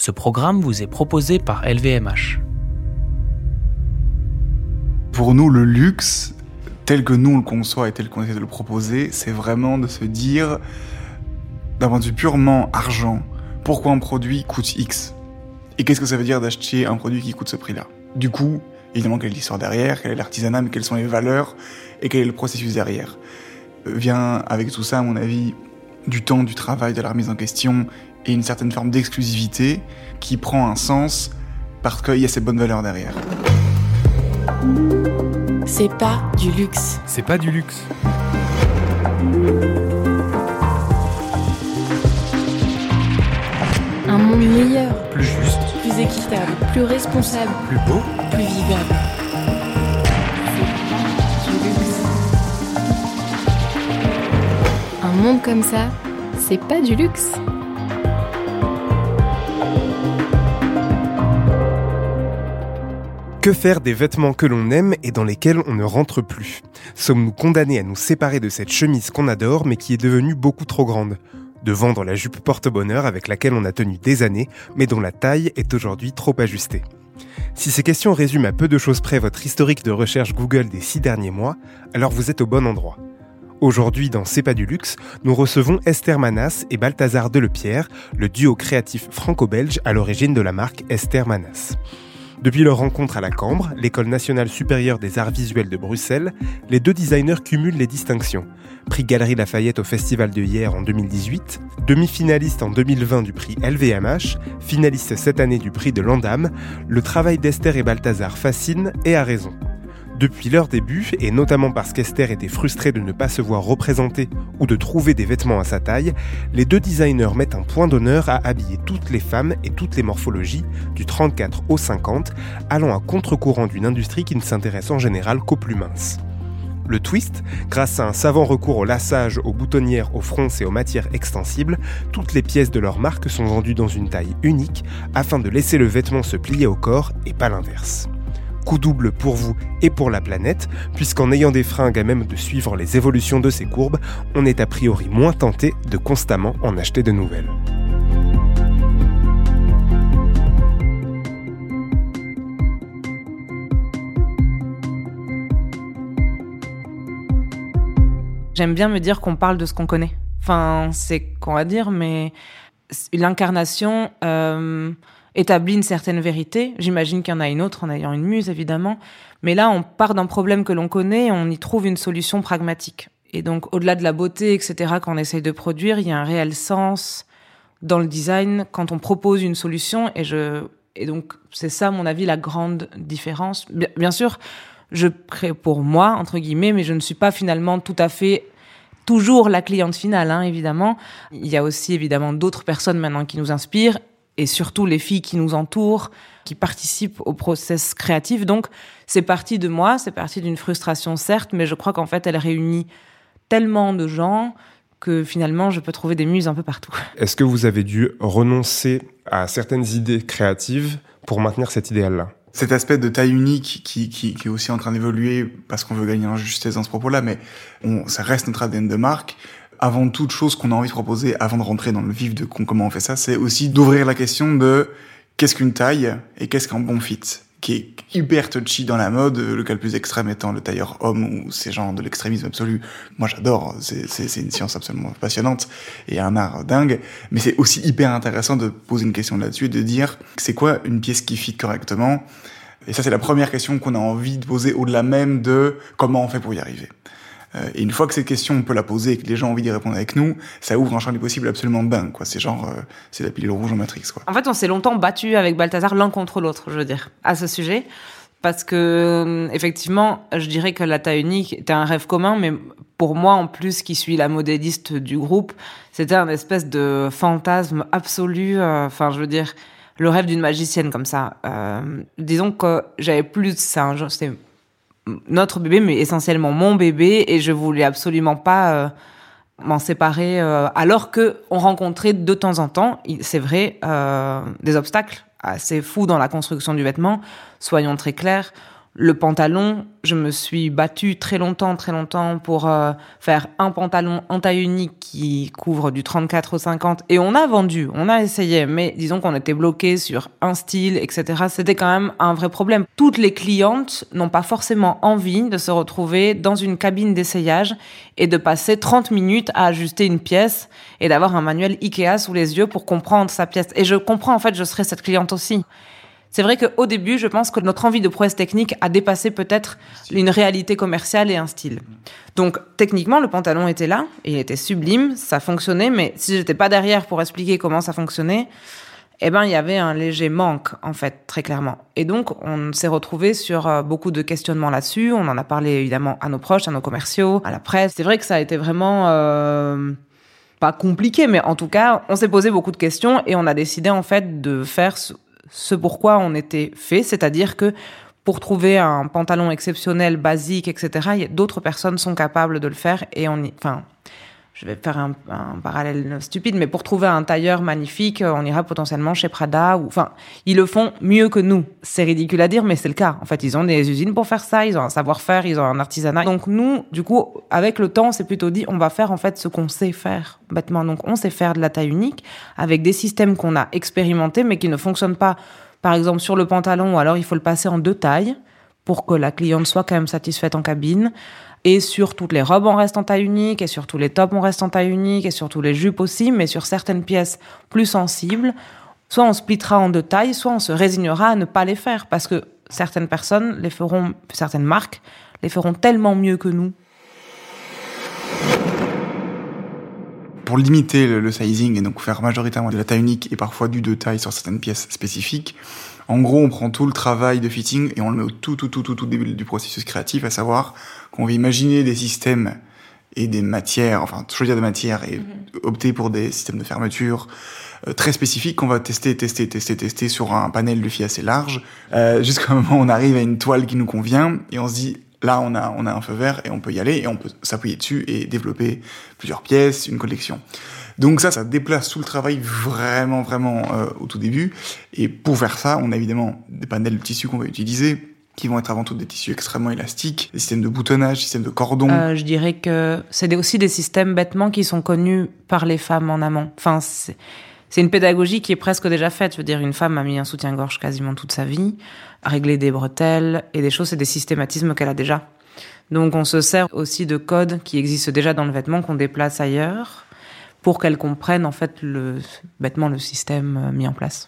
Ce programme vous est proposé par LVMH. Pour nous, le luxe, tel que nous on le conçoit et tel qu'on essaie de le proposer, c'est vraiment de se dire, d'un point de vue purement argent, pourquoi un produit coûte X? Et qu'est-ce que ça veut dire d'acheter un produit qui coûte ce prix-là? Du coup, évidemment, quelle est l'histoire derrière, quel est l'artisanat, mais quelles sont les valeurs et quel est le processus derrière? Euh, Vient avec tout ça, à mon avis, du temps, du travail, de la remise en question et une certaine forme d'exclusivité qui prend un sens parce qu'il y a ces bonnes valeurs derrière. C'est pas du luxe. C'est pas du luxe. Un monde meilleur, Plus juste, plus équitable, plus responsable, plus beau. plus vivable. C'est pas du luxe. Un monde comme ça, c'est pas du luxe. Faire des vêtements que l'on aime et dans lesquels on ne rentre plus Sommes-nous condamnés à nous séparer de cette chemise qu'on adore mais qui est devenue beaucoup trop grande? De vendre la jupe porte-bonheur avec laquelle on a tenu des années mais dont la taille est aujourd'hui trop ajustée Si ces questions résument à peu de choses près votre historique de recherche Google des six derniers mois, alors vous êtes au bon endroit. Aujourd'hui, dans C'est pas du luxe, nous recevons Esther Manas et Balthazar Delepierre, le duo créatif franco-belge à l'origine de la marque Esther Manas. Depuis leur rencontre à la Cambre, l'école nationale supérieure des arts visuels de Bruxelles, les deux designers cumulent les distinctions. Prix Galerie Lafayette au Festival de hier en 2018, demi-finaliste en 2020 du prix LVMH, finaliste cette année du prix de l'Andam, le travail d'Esther et Balthazar fascine et a raison. Depuis leur début, et notamment parce qu'Esther était frustrée de ne pas se voir représentée ou de trouver des vêtements à sa taille, les deux designers mettent un point d'honneur à habiller toutes les femmes et toutes les morphologies, du 34 au 50, allant à contre-courant d'une industrie qui ne s'intéresse en général qu'aux plus minces. Le twist, grâce à un savant recours au lassage, aux boutonnières, aux fronces et aux matières extensibles, toutes les pièces de leur marque sont vendues dans une taille unique afin de laisser le vêtement se plier au corps et pas l'inverse double pour vous et pour la planète, puisqu'en ayant des fringues à même de suivre les évolutions de ces courbes, on est a priori moins tenté de constamment en acheter de nouvelles. J'aime bien me dire qu'on parle de ce qu'on connaît. Enfin, c'est qu'on va dire, mais l'incarnation euh, établit une certaine vérité. J'imagine qu'il y en a une autre en ayant une muse, évidemment. Mais là, on part d'un problème que l'on connaît et on y trouve une solution pragmatique. Et donc, au-delà de la beauté, etc., qu'on essaye de produire, il y a un réel sens dans le design quand on propose une solution. Et je, et donc, c'est ça, à mon avis, la grande différence. Bien, sûr, je crée pour moi, entre guillemets, mais je ne suis pas finalement tout à fait toujours la cliente finale, hein, évidemment. Il y a aussi évidemment d'autres personnes maintenant qui nous inspirent et surtout les filles qui nous entourent, qui participent au process créatif. Donc, c'est parti de moi, c'est parti d'une frustration, certes, mais je crois qu'en fait, elle réunit tellement de gens que finalement, je peux trouver des muses un peu partout. Est-ce que vous avez dû renoncer à certaines idées créatives pour maintenir cet idéal-là? Cet aspect de taille unique qui, qui, qui est aussi en train d'évoluer parce qu'on veut gagner en justesse dans ce propos-là, mais on, ça reste notre ADN de marque avant toute chose qu'on a envie de proposer, avant de rentrer dans le vif de comment on fait ça, c'est aussi d'ouvrir la question de qu'est-ce qu'une taille et qu'est-ce qu'un bon fit, qui est hyper touchy dans la mode, le cas le plus extrême étant le tailleur homme ou ces gens de l'extrémisme absolu. Moi j'adore, c'est une science absolument passionnante et un art dingue, mais c'est aussi hyper intéressant de poser une question là-dessus et de dire c'est quoi une pièce qui fit correctement? Et ça c'est la première question qu'on a envie de poser au-delà même de comment on fait pour y arriver. Euh, et une fois que cette question on peut la poser et que les gens ont envie d'y répondre avec nous, ça ouvre un champ des possibles absolument dingue. Quoi. C'est genre, euh, c'est la pilule rouge en Matrix. Quoi. En fait, on s'est longtemps battu avec Balthazar l'un contre l'autre, je veux dire, à ce sujet. Parce que, euh, effectivement, je dirais que la taille unique était un rêve commun, mais pour moi, en plus, qui suis la modéliste du groupe, c'était un espèce de fantasme absolu. Enfin, je veux dire, le rêve d'une magicienne comme ça. Euh, disons que j'avais plus, genre, c'était notre bébé, mais essentiellement mon bébé, et je voulais absolument pas euh, m'en séparer. Euh, alors que on rencontrait de temps en temps, c'est vrai, euh, des obstacles assez fous dans la construction du vêtement. Soyons très clairs. Le pantalon, je me suis battue très longtemps, très longtemps pour euh, faire un pantalon en taille unique qui couvre du 34 au 50. Et on a vendu, on a essayé, mais disons qu'on était bloqué sur un style, etc. C'était quand même un vrai problème. Toutes les clientes n'ont pas forcément envie de se retrouver dans une cabine d'essayage et de passer 30 minutes à ajuster une pièce et d'avoir un manuel Ikea sous les yeux pour comprendre sa pièce. Et je comprends, en fait, je serais cette cliente aussi. C'est vrai qu'au début, je pense que notre envie de prouesse technique a dépassé peut-être une réalité commerciale et un style. Donc, techniquement, le pantalon était là, il était sublime, ça fonctionnait, mais si j'étais pas derrière pour expliquer comment ça fonctionnait, eh ben, il y avait un léger manque, en fait, très clairement. Et donc, on s'est retrouvé sur euh, beaucoup de questionnements là-dessus. On en a parlé évidemment à nos proches, à nos commerciaux, à la presse. C'est vrai que ça a été vraiment euh, pas compliqué, mais en tout cas, on s'est posé beaucoup de questions et on a décidé en fait de faire ce pourquoi on était fait, c'est-à-dire que pour trouver un pantalon exceptionnel, basique, etc., d'autres personnes sont capables de le faire et on y, enfin, je vais faire un, parallèle stupide, mais pour trouver un tailleur magnifique, on ira potentiellement chez Prada ou, enfin, ils le font mieux que nous. C'est ridicule à dire, mais c'est le cas. En fait, ils ont des usines pour faire ça, ils ont un savoir-faire, ils ont un artisanat. Donc nous, du coup, avec le temps, on s'est plutôt dit, on va faire en fait ce qu'on sait faire, bêtement. Donc on sait faire de la taille unique avec des systèmes qu'on a expérimentés, mais qui ne fonctionnent pas. Par exemple, sur le pantalon, ou alors il faut le passer en deux tailles pour que la cliente soit quand même satisfaite en cabine. Et sur toutes les robes, on reste en taille unique, et sur tous les tops, on reste en taille unique, et sur tous les jupes aussi, mais sur certaines pièces plus sensibles, soit on splittera en deux tailles, soit on se résignera à ne pas les faire, parce que certaines personnes les feront, certaines marques les feront tellement mieux que nous. Pour limiter le, sizing et donc faire majoritairement de la taille unique et parfois du deux tailles sur certaines pièces spécifiques, en gros, on prend tout le travail de fitting et on le met au tout, tout, tout, tout, tout début du processus créatif, à savoir qu'on va imaginer des systèmes et des matières, enfin choisir des matières et mhm. opter pour des systèmes de fermeture euh, très spécifiques qu'on va tester, tester, tester, tester sur un panel de filles assez large, euh, jusqu'à un moment où on arrive à une toile qui nous convient et on se dit là on a on a un feu vert et on peut y aller et on peut s'appuyer dessus et développer plusieurs pièces, une collection. Donc ça, ça déplace tout le travail vraiment, vraiment euh, au tout début. Et pour faire ça, on a évidemment des panels de tissus qu'on va utiliser, qui vont être avant tout des tissus extrêmement élastiques, des systèmes de boutonnage, des systèmes de cordon. Euh, je dirais que c'est aussi des systèmes bêtement qui sont connus par les femmes en amont. Enfin, c'est une pédagogie qui est presque déjà faite. Je veux dire, une femme a mis un soutien-gorge quasiment toute sa vie, a réglé des bretelles et des choses, c'est des systématismes qu'elle a déjà. Donc on se sert aussi de codes qui existent déjà dans le vêtement qu'on déplace ailleurs pour qu'elles comprennent en fait le bêtement le système euh, mis en place.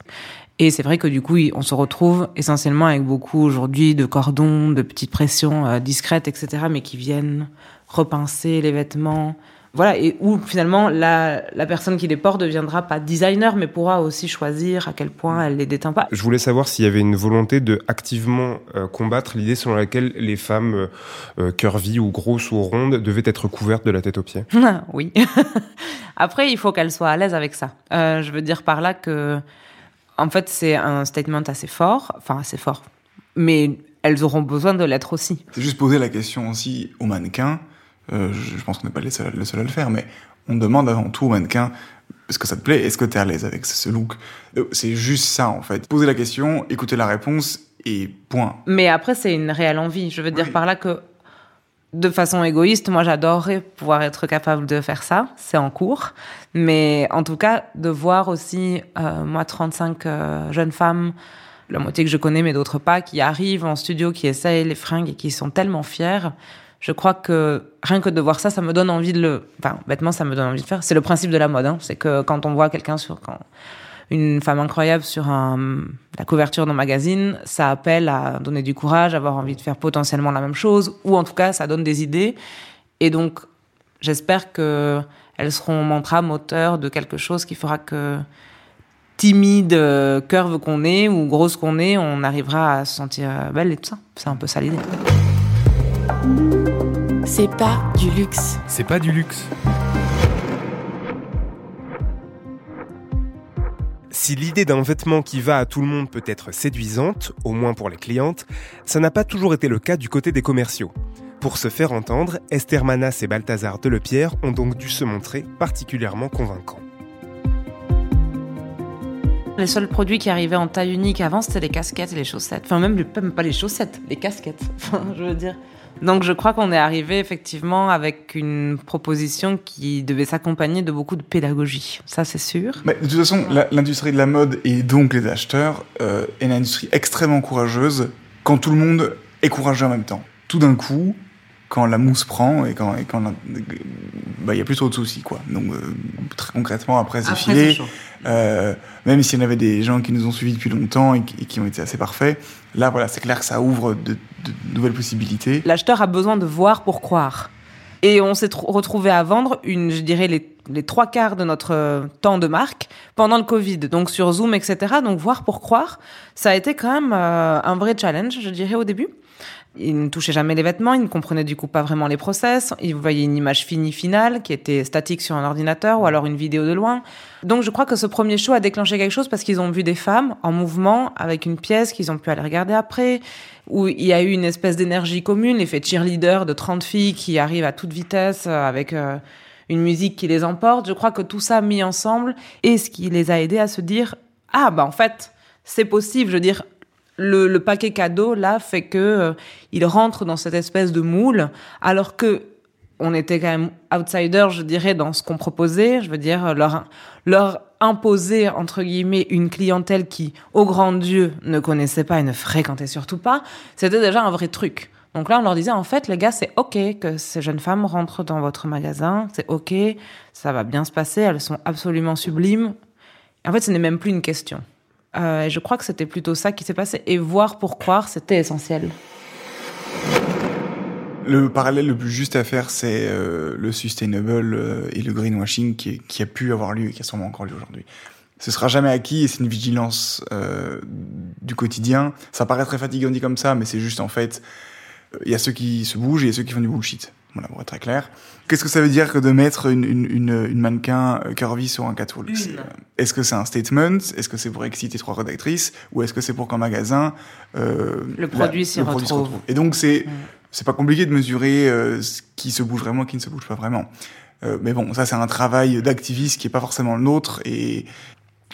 Et c'est vrai que du coup, on se retrouve essentiellement avec beaucoup aujourd'hui de cordons, de petites pressions euh, discrètes, etc., mais qui viennent repincer les vêtements, voilà, et où finalement la, la, personne qui les porte deviendra pas designer, mais pourra aussi choisir à quel point elle les déteint pas. Je voulais savoir s'il y avait une volonté de activement euh, combattre l'idée selon laquelle les femmes euh, euh, curvy ou grosses ou rondes devaient être couvertes de la tête aux pieds. oui. Après, il faut qu'elles soient à l'aise avec ça. Euh, je veux dire par là que, en fait, c'est un statement assez fort, enfin assez fort, mais elles auront besoin de l'être aussi. C'est juste poser la question aussi aux mannequins euh, je pense qu'on n'est pas les seuls, à le faire, mais on demande avant tout au mannequin est-ce que ça te plaît Est-ce que tu es à l'aise avec ce look? Euh, C'est juste ça en fait. Poser la question, écouter la réponse et point. Mais après, c'est une réelle envie. Je veux dire par là que de façon égoïste, moi j'adorerais pouvoir être capable de faire ça, c'est en cours, mais en tout cas de voir aussi euh, moi 35 jeunes femmes, la moitié que je connais mais d'autres pas, qui arrivent en studio, qui essayent les fringues et qui sont tellement fiers je crois que rien que de voir ça, ça me donne envie de le. Enfin, bêtement, ça me donne envie de faire. C'est le principe de la mode. Hein. C'est que quand on voit quelqu'un sur. Quand une femme incroyable sur un, la couverture d'un magazine, ça appelle à donner du courage, avoir envie de faire potentiellement la même chose, ou en tout cas, ça donne des idées. Et donc, j'espère que elles seront mantra moteur de quelque chose qui fera que timide, curve qu'on est ou grosse qu'on est, on arrivera à se sentir belle et tout ça. C'est un peu ça l'idée. C'est pas du luxe. C'est pas du luxe. Si l'idée d'un vêtement qui va à tout le monde peut être séduisante, au moins pour les clientes, ça n'a pas toujours été le cas du côté des commerciaux. Pour se faire entendre, Esther Manas et Balthazar Delepierre ont donc dû se montrer particulièrement convaincants. Les seuls produits qui arrivaient en taille unique avant, c'était les casquettes et les chaussettes. Enfin, même, même pas les chaussettes, les casquettes. Enfin, je veux dire. Donc, je crois qu'on est arrivé effectivement avec une proposition qui devait s'accompagner de beaucoup de pédagogie. Ça, c'est sûr. Mais de toute façon, l'industrie de la mode et donc les acheteurs euh, est une industrie extrêmement courageuse quand tout le monde est courageux en même temps. Tout d'un coup, quand la mousse prend et quand et quand la- bah, il y a plus trop de soucis quoi. Donc euh, très concrètement après c'est chaud. euh, même s'il y en avait des gens qui nous ont suivis depuis longtemps et qui, et qui ont été assez parfaits, là voilà, c'est clair que ça ouvre de, de nouvelles possibilités. L'acheteur a besoin de voir pour croire. Et on s'est tr- retrouvé à vendre une, je dirais, les, les trois quarts de notre euh, temps de marque pendant le Covid. Donc sur Zoom, etc. Donc voir pour croire, ça a été quand même euh, un vrai challenge, je dirais, au début. Il ne touchait jamais les vêtements, il ne comprenait du coup pas vraiment les process. Il voyait une image finie finale qui était statique sur un ordinateur ou alors une vidéo de loin. Donc je crois que ce premier show a déclenché quelque chose parce qu'ils ont vu des femmes en mouvement avec une pièce qu'ils ont pu aller regarder après, où il y a eu une espèce d'énergie commune, l'effet cheerleader de 30 filles qui arrivent à toute vitesse euh, avec euh, une musique qui les emporte. Je crois que tout ça mis ensemble est ce qui les a aidés à se dire ah bah en fait c'est possible. Je veux dire le, paquet cadeau là fait que euh, ils rentrent dans cette espèce de moule alors que on était quand même outsider, je dirais, dans ce qu'on proposait. Je veux dire, leur, leur imposer, entre guillemets, une clientèle qui, au grand Dieu, ne connaissait pas et ne fréquentait surtout pas, c'était déjà un vrai truc. Donc là, on leur disait, en fait, les gars, c'est OK que ces jeunes femmes rentrent dans votre magasin, c'est OK, ça va bien se passer, elles sont absolument sublimes. En fait, ce n'est même plus une question. Euh, je crois que c'était plutôt ça qui s'est passé. Et voir pour croire, c'était essentiel. Le parallèle le plus juste à faire, c'est euh, le sustainable euh, et le greenwashing qui, a pu avoir lieu et qui a sûrement encore lieu aujourd'hui. Ce sera jamais acquis et c'est une vigilance du quotidien. Ça paraît très fatigant dit comme ça, mais c'est juste en fait, il y a ceux qui se bougent et y a ceux qui font du bullshit. Voilà, pour être très clair. Qu'est-ce que ça veut dire que de mettre une, une, une, une mannequin euh, curvy sur un catwalk euh, Est-ce que c'est un statement? Est-ce que c'est pour exciter trois rédactrices? Ou est-ce que c'est pour qu'en magasin euh, Le produit s'y se retrouve. Et donc c'est Mm. c'est pas compliqué de mesurer euh, ce qui se bouge vraiment, qui ne se bouge pas vraiment. Euh, mais bon, ça c'est un travail d'activiste qui est pas forcément le nôtre et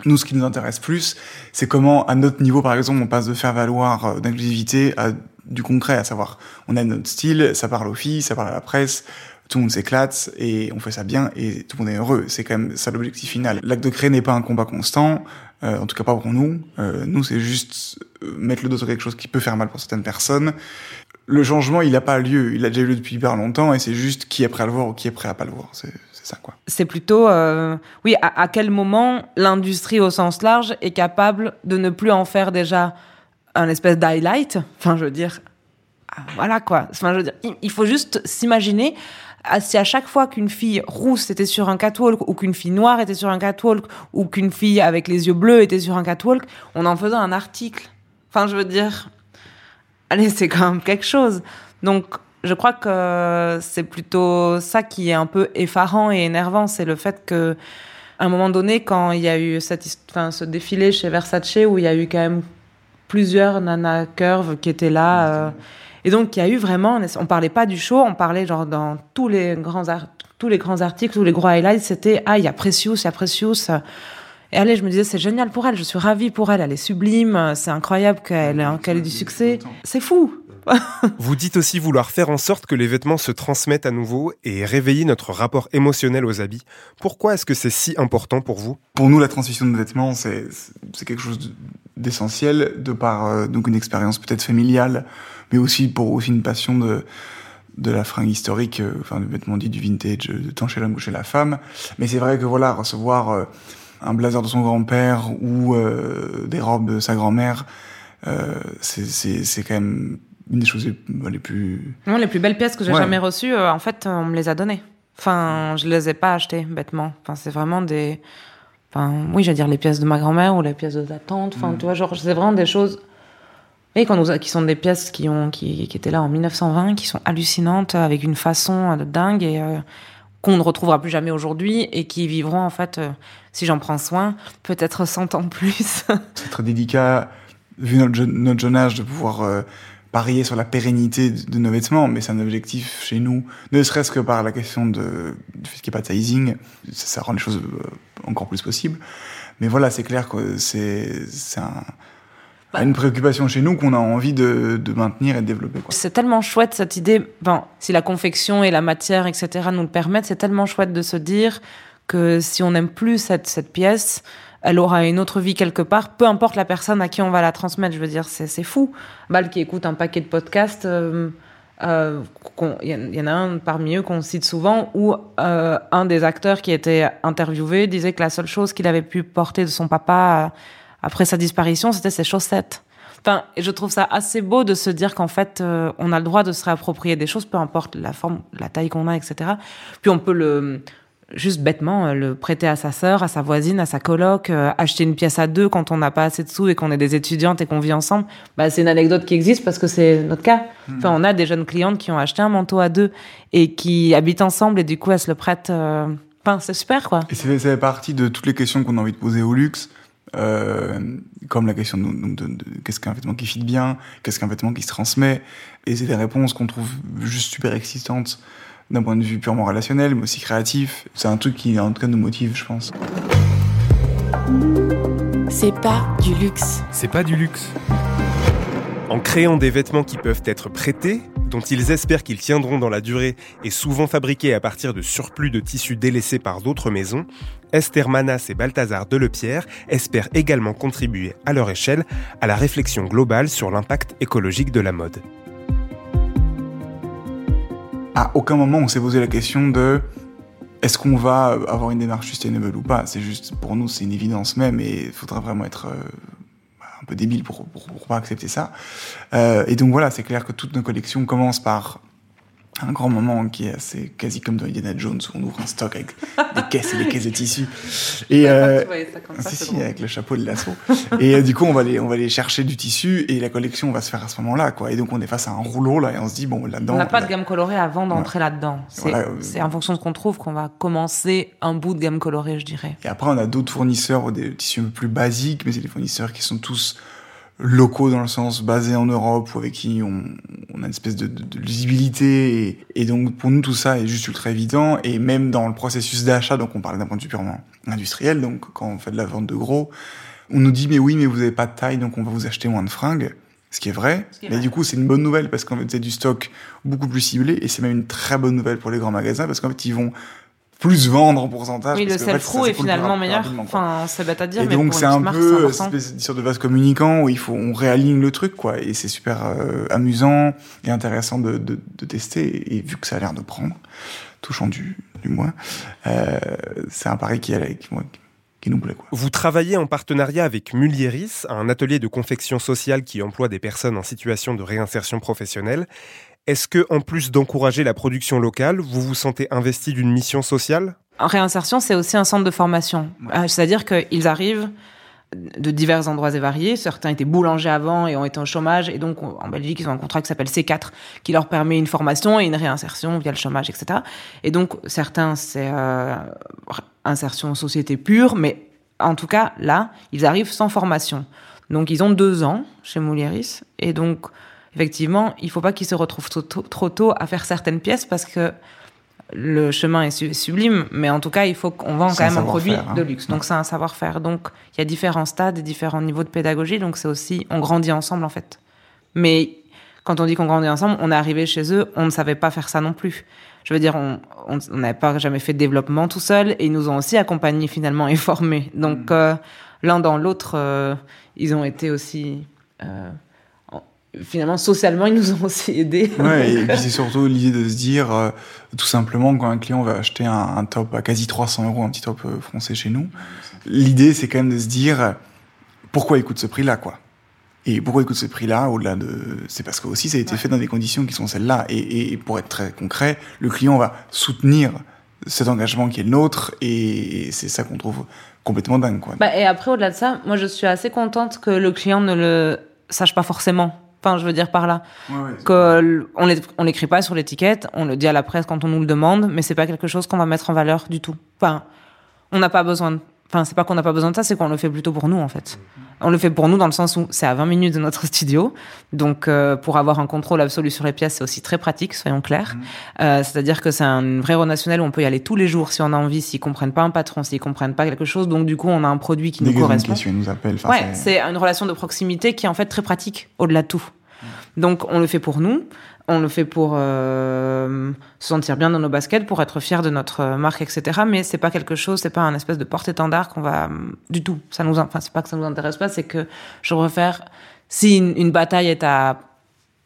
nous, ce qui nous intéresse plus, c'est comment, à notre niveau, par exemple, on passe de faire valoir euh, d'inclusivité à du concret, à savoir, on a notre style, ça parle aux filles, ça parle à la presse, tout le monde s'éclate et on fait ça bien et tout le monde est heureux. C'est quand même ça l'objectif final. L'acte de créer n'est pas un combat constant, euh, en tout cas pas pour nous. Euh, nous, c'est juste euh, mettre le dos sur quelque chose qui peut faire mal pour certaines personnes. Le changement, il n'a pas lieu. Il a déjà eu lieu depuis hyper longtemps et c'est juste qui est prêt à le voir ou qui est prêt à pas le voir. C'est c'est ça, quoi. c'est plutôt, euh, oui, à, à quel moment l'industrie au sens large est capable de ne plus en faire déjà un espèce d'highlight. Enfin, je veux dire, ah, voilà quoi. Enfin, je veux dire, il, faut juste s'imaginer ah, si à chaque fois qu'une fille rousse était sur un catwalk ou qu'une fille noire était sur un catwalk ou qu'une fille avec les yeux bleus était sur un catwalk, on en faisait un article. Enfin, je veux dire, allez, c'est quand même quelque chose. Donc, je crois que c'est plutôt ça qui est un peu effarant et énervant, c'est le fait que, à un moment donné, quand il y a eu cette, enfin, ce défilé chez Versace où il y a eu quand même plusieurs nana curves qui étaient là, euh, et donc il y a eu vraiment, on parlait pas du show, on parlait genre dans tous les grands tous les grands articles, tous les gros highlights, c'était ah il y a Precious, il y a Precious. Et allez, je me disais c'est génial pour elle, je suis ravie pour elle, elle est sublime, c'est incroyable qu'elle ait, qu'elle ait du succès, c'est fou. Vous dites aussi vouloir faire en sorte que les vêtements se transmettent à nouveau et réveiller notre rapport émotionnel aux habits. Pourquoi est-ce que c'est si important pour vous? Pour nous, la transmission de vêtements, c'est c'est quelque chose de- d'essentiel de par euh, donc une expérience peut-être familiale, mais aussi pour aussi une passion de de la fringue historique, euh, enfin du vêtement dit du vintage, euh, tant chez l'homme que chez la femme. Mais c'est vrai que voilà, recevoir euh, un blazer de son grand-père ou euh, des robes de sa grand-mère, euh, c'est c'est c'est quand même une des choses les, les plus Non, les plus belles pièces que j'ai Ouais. jamais reçues, euh, en fait, on me les a données. Enfin, je les ai pas achetées bêtement. Enfin, c'est vraiment des. Enfin, oui, j'allais dire les pièces de ma grand-mère ou les pièces de ta tante. Enfin, tu vois, genre, c'est vraiment des choses. Et qu'on nous a- qui sont des pièces qui ont qui, qui étaient là en 1920, qui sont hallucinantes avec une façon euh, de dingue et euh, qu'on ne retrouvera plus jamais aujourd'hui et qui vivront en fait, euh, si j'en prends soin, peut-être 100 ans plus. c'est très délicat, vu notre jeune, notre jeune âge, de pouvoir euh, parier sur la pérennité de, nos vêtements, mais c'est un objectif chez nous, ne serait-ce que par la question de, du fait qu'il n'y ait pas de sizing, ça, ça rend les choses euh, encore plus possibles. Mais voilà, c'est clair que c'est un, une préoccupation chez nous qu'on a envie de, de maintenir et de développer. C'est tellement chouette cette idée. Bon, si la confection et la matière, etc., nous le permettent, c'est tellement chouette de se dire que si on n'aime plus cette, cette pièce, elle aura une autre vie quelque part, peu importe la personne à qui on va la transmettre. Je veux dire, c'est fou. Bal qui écoute un paquet de podcasts, euh, euh, il y, il y en a un parmi eux qu'on cite souvent où euh, un des acteurs qui était interviewé disait que la seule chose qu'il avait pu porter de son papa euh, après sa disparition, c'était ses chaussettes. Enfin, je trouve ça assez beau de se dire qu'en fait, euh, on a le droit de se réapproprier des choses, peu importe la forme, la taille qu'on a, etc. Puis on peut le juste bêtement euh, le prêter à sa sœur, à sa voisine, à sa coloc, euh, acheter une pièce à deux quand on n'a pas assez de sous et qu'on est des étudiantes et qu'on vit ensemble. Bah, c'est une anecdote qui existe parce que c'est notre cas. Enfin, on a des jeunes clientes qui ont acheté un manteau à deux et qui habitent ensemble et du coup elles se le prêtent. euh, Enfin, c'est super quoi. Et c'est ça fait partie de toutes les questions qu'on a envie de poser au luxe, euh, comme la question de, donc de, de qu'est-ce qu'un vêtement qui fit bien, qu'est-ce qu'un vêtement qui se transmet, et c'est des réponses qu'on trouve juste super excitantes d'un point de vue purement relationnel, mais aussi créatif. C'est un truc qui, en tout cas, nous motive, je pense. C'est pas du luxe. C'est pas du luxe. En créant des vêtements qui peuvent être prêtés, dont ils espèrent qu'ils tiendront dans la durée et souvent fabriqués à partir de surplus de tissus délaissés par d'autres maisons, Esther Manas et Balthazar Delepierre espèrent également contribuer à leur échelle à la réflexion globale sur l'impact écologique de la mode. À aucun moment on s'est posé la question de est-ce qu'on va avoir une démarche sustainable ou pas? C'est juste, pour nous, c'est une évidence même et il faudra vraiment être euh, un peu débile pour, pour, pas accepter ça. Euh, et donc voilà, c'est clair que toutes nos collections commencent par un grand moment qui est assez quasi comme dans Indiana Jones où on ouvre un stock avec des caisses et des caisses de tissus. Et euh, si, si, avec le chapeau de l'assaut. et euh, du coup, on va aller, on va aller chercher du tissu et la collection va se faire à ce moment-là, quoi. Et donc, on est face à un rouleau là et on se dit bon là-dedans. On n'a pas là- de gamme colorée avant d'entrer là-dedans. C'est Voilà, euh, c'est en fonction de ce qu'on trouve qu'on va commencer un bout de gamme colorée, je dirais. Et après, on a d'autres fournisseurs ou des tissus un peu plus basiques, mais c'est des fournisseurs qui sont tous locaux dans le sens basés en Europe ou avec qui on, on a une espèce de, de, de lisibilité. Et, et donc, pour nous, tout ça est juste ultra évident. Et même dans le processus d'achat, donc on parle d'un point de vue purement industriel, donc quand on fait de la vente de gros, on nous dit, mais oui, mais vous avez pas de taille, donc on va vous acheter moins de fringues. Ce qui est vrai, Ce qui est mais vrai. du coup c'est une bonne nouvelle parce qu'en fait c'est du stock beaucoup plus ciblé et c'est même une très bonne nouvelle pour les grands magasins parce qu'en fait ils vont plus vendre en pourcentage. Oui, le parce self-through est finalement meilleur. Enfin, c'est bête à dire, Et mais donc pour c'est un marque, peu sorte de vase communicant où il faut on réaligne le truc quoi et c'est super euh, amusant et intéressant de, de, de tester et vu que ça a l'air de prendre touchant du, du moins euh, c'est un pari qui, est- qui, moi, qui nous plaît quoi. Vous travaillez en partenariat avec Mulieris, un atelier de confection sociale qui emploie des personnes en situation de réinsertion professionnelle. Est-ce que, en plus d'encourager la production locale, vous vous sentez investi d'une mission sociale? En réinsertion, c'est aussi un centre de formation. Euh, C'est-à-dire qu'ils arrivent de divers endroits et variés. Certains étaient boulangers avant et ont été au chômage. Et donc, on- en Belgique, ils ont un contrat qui s'appelle C4, qui leur permet une formation et une réinsertion via le chômage, etc. Et donc, certains, c'est euh, insertion en société pure, mais en tout cas, là, ils arrivent sans formation. Donc, ils ont deux ans chez Moulieris. Et donc, effectivement, il faut pas qu'ils se retrouvent trop tôt, trop tôt à faire certaines pièces parce que le chemin est su- sublime, mais en tout cas, il faut qu'on vend C'est quand même un produit hein. de luxe. Donc, c'est un savoir-faire. Donc, il y a différents stades et différents niveaux de pédagogie. Donc, c'est aussi, on grandit ensemble, en fait. Mais quand on dit qu'on grandit ensemble, on est arrivé chez eux, on ne savait pas faire ça non plus. Je veux dire, on n'avait pas jamais fait de développement tout seul et ils nous ont aussi accompagnés finalement et formés. Donc, euh, l'un dans l'autre, euh, ils ont été aussi. euh, finalement, socialement, ils nous ont aussi aidés. Ouais, et puis c'est surtout l'idée de se dire, euh, tout simplement, quand un client va acheter un, un top à quasi 300 euros, un petit top euh, français chez nous, l'idée c'est quand même de se dire, euh, pourquoi il coûte ce prix-là, quoi? Et pourquoi il coûte ce prix-là, au-delà de... C'est parce que aussi ça a été fait dans des conditions qui sont celles-là. Et, et pour être très concret, le client va soutenir cet engagement qui est le nôtre, et c'est ça qu'on trouve complètement dingue, quoi. Bah, et après, au-delà de ça, moi, je suis assez contente que le client ne le sache pas forcément. Enfin, je veux dire par là. Que l- on l'é- on l'écrit pas sur l'étiquette, on le dit à la presse quand on nous le demande, mais c'est pas quelque chose qu'on va mettre en valeur du tout. Enfin, on n'a pas besoin de... Enfin, c'est pas qu'on n'a pas besoin de ça, c'est qu'on le fait plutôt pour nous, en fait. On le fait pour nous dans le sens où c'est à 20 minutes de notre studio. Donc, euh, pour avoir un contrôle absolu sur les pièces, c'est aussi très pratique, soyons clairs. Mmh. Euh, C'est-à-dire que c'est un vrai relationnel où on peut y aller tous les jours si on a envie, s'ils comprennent pas un patron, s'ils comprennent pas quelque chose. Donc, du coup, on a un produit qui Dès nous correspond. nous. Enfin, Ouais, c'est une relation de proximité qui est en fait très pratique, au-delà de tout. Donc on le fait pour nous, on le fait pour euh, se sentir bien dans nos baskets, pour être fier de notre euh, marque, etc. Mais c'est pas quelque chose, c'est pas un espèce de porte-étendard qu'on va du tout. Ça nous, enfin c'est pas que ça nous intéresse pas, c'est que je préfère si une, une bataille est à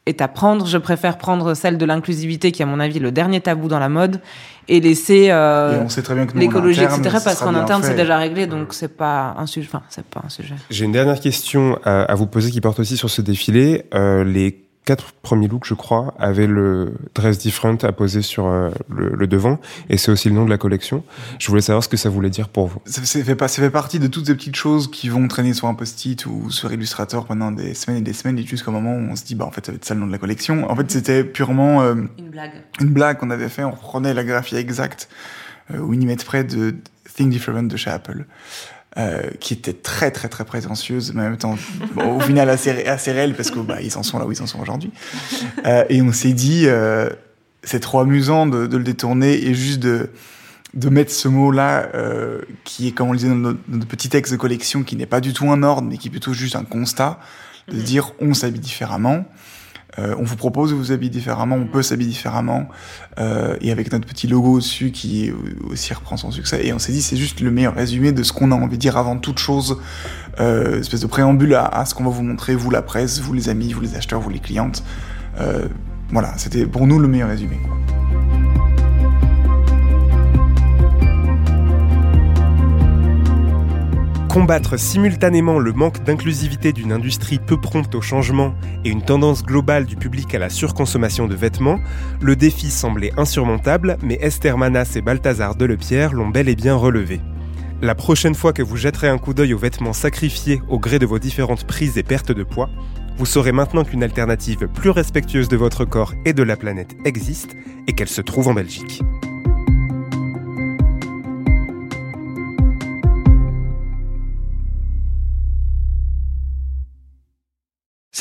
est à prendre, je préfère prendre celle de l'inclusivité, qui est à mon avis le dernier tabou dans la mode, et laisser euh, Et on sait très bien que nous, en l'écologie, etc. Parce qu'en interne, c'est déjà réglé, donc c'est pas un sujet. Enfin, c'est pas un sujet. J'ai une dernière question à, à vous poser qui porte aussi sur ce défilé. Euh, les quatre premiers looks, je crois, avaient le dress different à poser sur euh, le, le devant, et c'est aussi le nom de la collection. Je voulais savoir ce que ça voulait dire pour vous. Ça, ça fait, pas- ça fait partie de toutes ces petites choses qui vont traîner sur un post-it ou sur Illustrator pendant des semaines et des semaines, et jusqu'au moment où on se dit, bah, en fait, ça va être ça le nom de la collection. En fait, c'était purement euh, Une blague. une blague qu'on avait fait, on reprenait la graphie exacte euh, au millimètre près de Think Different de chez Apple. Euh, qui était très très très prétentieuse, mais en même temps, bon, au final assez, assez réelle parce que bah, ils en sont là où ils en sont aujourd'hui. Euh, et on s'est dit, euh, c'est trop amusant de, de le détourner et juste de de mettre ce mot-là, euh, qui est comme on le disait dans notre, notre petit texte de collection, qui n'est pas du tout un ordre, mais qui est plutôt juste un constat, de Mhm. dire on s'habille différemment. Euh, on vous propose de vous habiller différemment, on peut s'habiller différemment, euh, et avec notre petit logo dessus qui aussi reprend son succès. Et on s'est dit c'est juste le meilleur résumé de ce qu'on a envie de dire avant toute chose, euh, espèce de préambule à, à ce qu'on va vous montrer, vous la presse, vous les amis, vous les acheteurs, vous les clientes. Euh, voilà, c'était pour nous le meilleur résumé. quoi. Combattre simultanément le manque d'inclusivité d'une industrie peu prompte au changement et une tendance globale du public à la surconsommation de vêtements, le défi semblait insurmontable, mais Esther Manas et Balthazar Delepierre l'ont bel et bien relevé. La prochaine fois que vous jetterez un coup d'œil aux vêtements sacrifiés au gré de vos différentes prises et pertes de poids, vous saurez maintenant qu'une alternative plus respectueuse de votre corps et de la planète existe et qu'elle se trouve en Belgique.